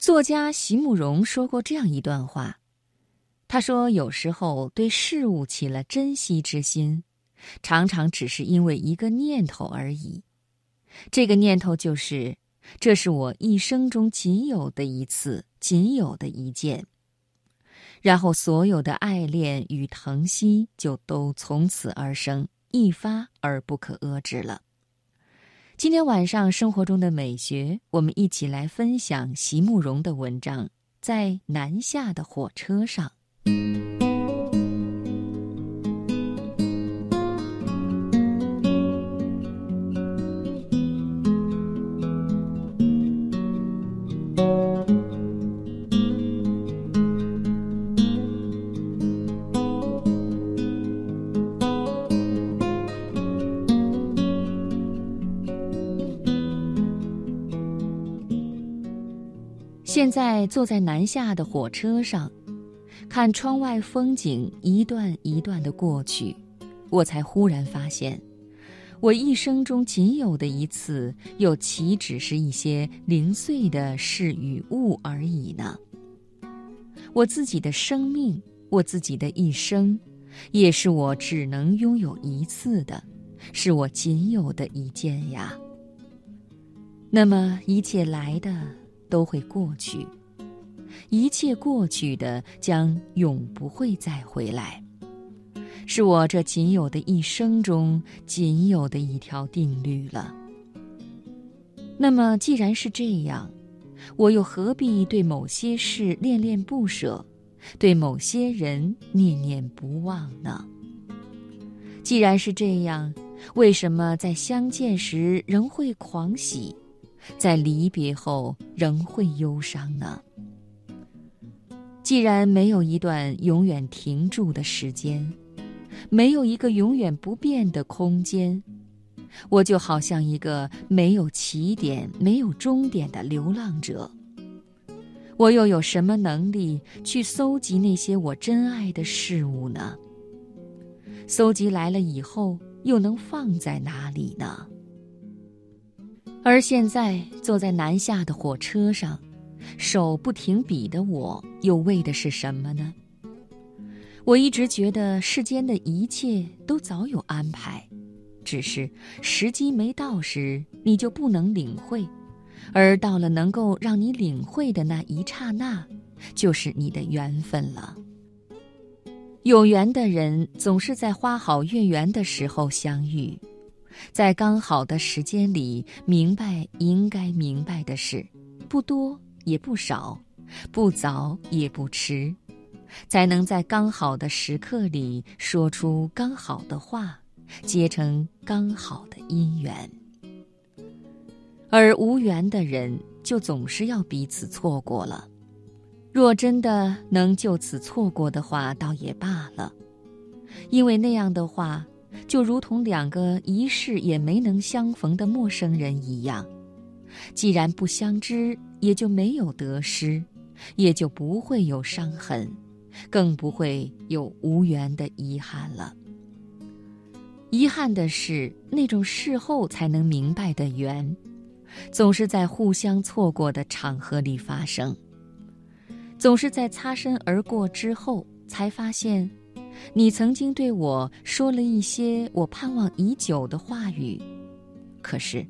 作家席慕容说过这样一段话，他说：“有时候对事物起了珍惜之心，常常只是因为一个念头而已。这个念头就是，这是我一生中仅有的一次，仅有的一件。然后所有的爱恋与疼惜就都从此而生，一发而不可遏制了。”今天晚上生活中的美学，我们一起来分享席慕容的文章，在南下的火车上。现在坐在南下的火车上，看窗外风景一段一段的过去，我才忽然发现，我一生中仅有的一次，又岂只是一些零碎的事与物而已呢？我自己的生命，我自己的一生，也是我只能拥有一次的，是我仅有的一件呀。那么一切来的。都会过去，一切过去的将永不会再回来，是我这仅有的一生中仅有的一条定律了。那么既然是这样，我又何必对某些事恋恋不舍，对某些人念念不忘呢？既然是这样，为什么在相见时仍会狂喜？在离别后仍会忧伤呢？既然没有一段永远停住的时间，没有一个永远不变的空间，我就好像一个没有起点、没有终点的流浪者。我又有什么能力去搜集那些我珍爱的事物呢？搜集来了以后，又能放在哪里呢？而现在坐在南下的火车上，手不停笔的我，又为的是什么呢？我一直觉得世间的一切都早有安排，只是时机没到时，你就不能领会；而到了能够让你领会的那一刹那，就是你的缘分了。有缘的人总是在花好月圆的时候相遇。在刚好的时间里，明白应该明白的事，不多也不少，不早也不迟，才能在刚好的时刻里说出刚好的话，结成刚好的姻缘。而无缘的人，就总是要彼此错过了。若真的能就此错过的话，倒也罢了，因为那样的话。就如同两个一世也没能相逢的陌生人一样，既然不相知，也就没有得失，也就不会有伤痕，更不会有无缘的遗憾了。遗憾的是，那种事后才能明白的缘，总是在互相错过的场合里发生，总是在擦身而过之后才发现。你曾经对我说了一些我盼望已久的话语，可是，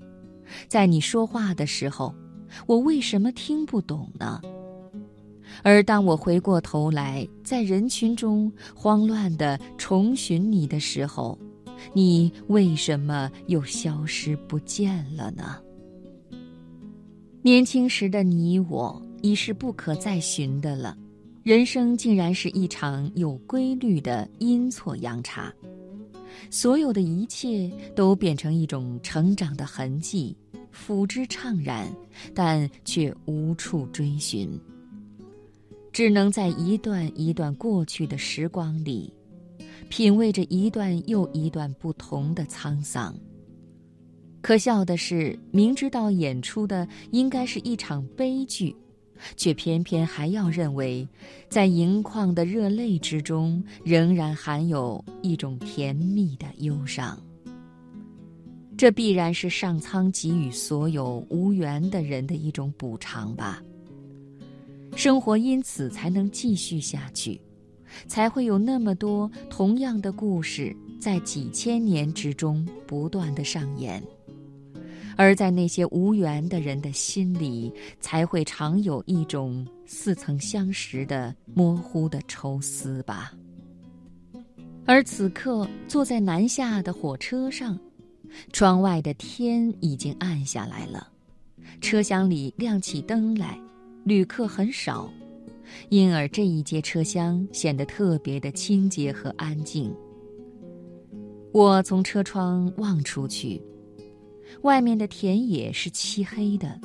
在你说话的时候，我为什么听不懂呢？而当我回过头来，在人群中慌乱地重寻你的时候，你为什么又消失不见了呢？年轻时的你我已是不可再寻的了。人生竟然是一场有规律的阴错阳差，所有的一切都变成一种成长的痕迹，抚之怅然，但却无处追寻。只能在一段一段过去的时光里，品味着一段又一段不同的沧桑。可笑的是，明知道演出的应该是一场悲剧。却偏偏还要认为，在盈眶的热泪之中，仍然含有一种甜蜜的忧伤。这必然是上苍给予所有无缘的人的一种补偿吧。生活因此才能继续下去，才会有那么多同样的故事在几千年之中不断的上演。而在那些无缘的人的心里，才会常有一种似曾相识的模糊的抽丝吧。而此刻坐在南下的火车上，窗外的天已经暗下来了，车厢里亮起灯来，旅客很少，因而这一节车厢显得特别的清洁和安静。我从车窗望出去。外面的田野是漆黑的，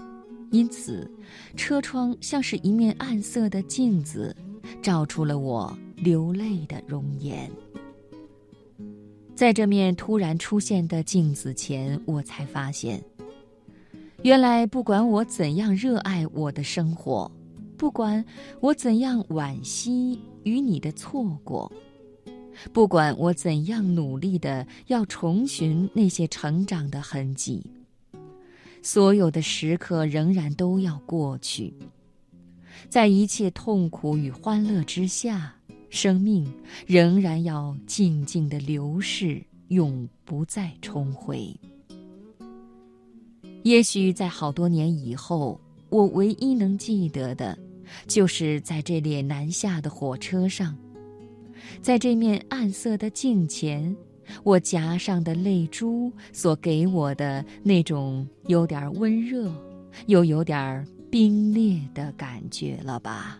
因此，车窗像是一面暗色的镜子，照出了我流泪的容颜。在这面突然出现的镜子前，我才发现，原来不管我怎样热爱我的生活，不管我怎样惋惜与你的错过。不管我怎样努力的要重寻那些成长的痕迹，所有的时刻仍然都要过去。在一切痛苦与欢乐之下，生命仍然要静静的流逝，永不再重回。也许在好多年以后，我唯一能记得的，就是在这列南下的火车上。在这面暗色的镜前，我颊上的泪珠所给我的那种有点温热，又有点冰裂的感觉了吧。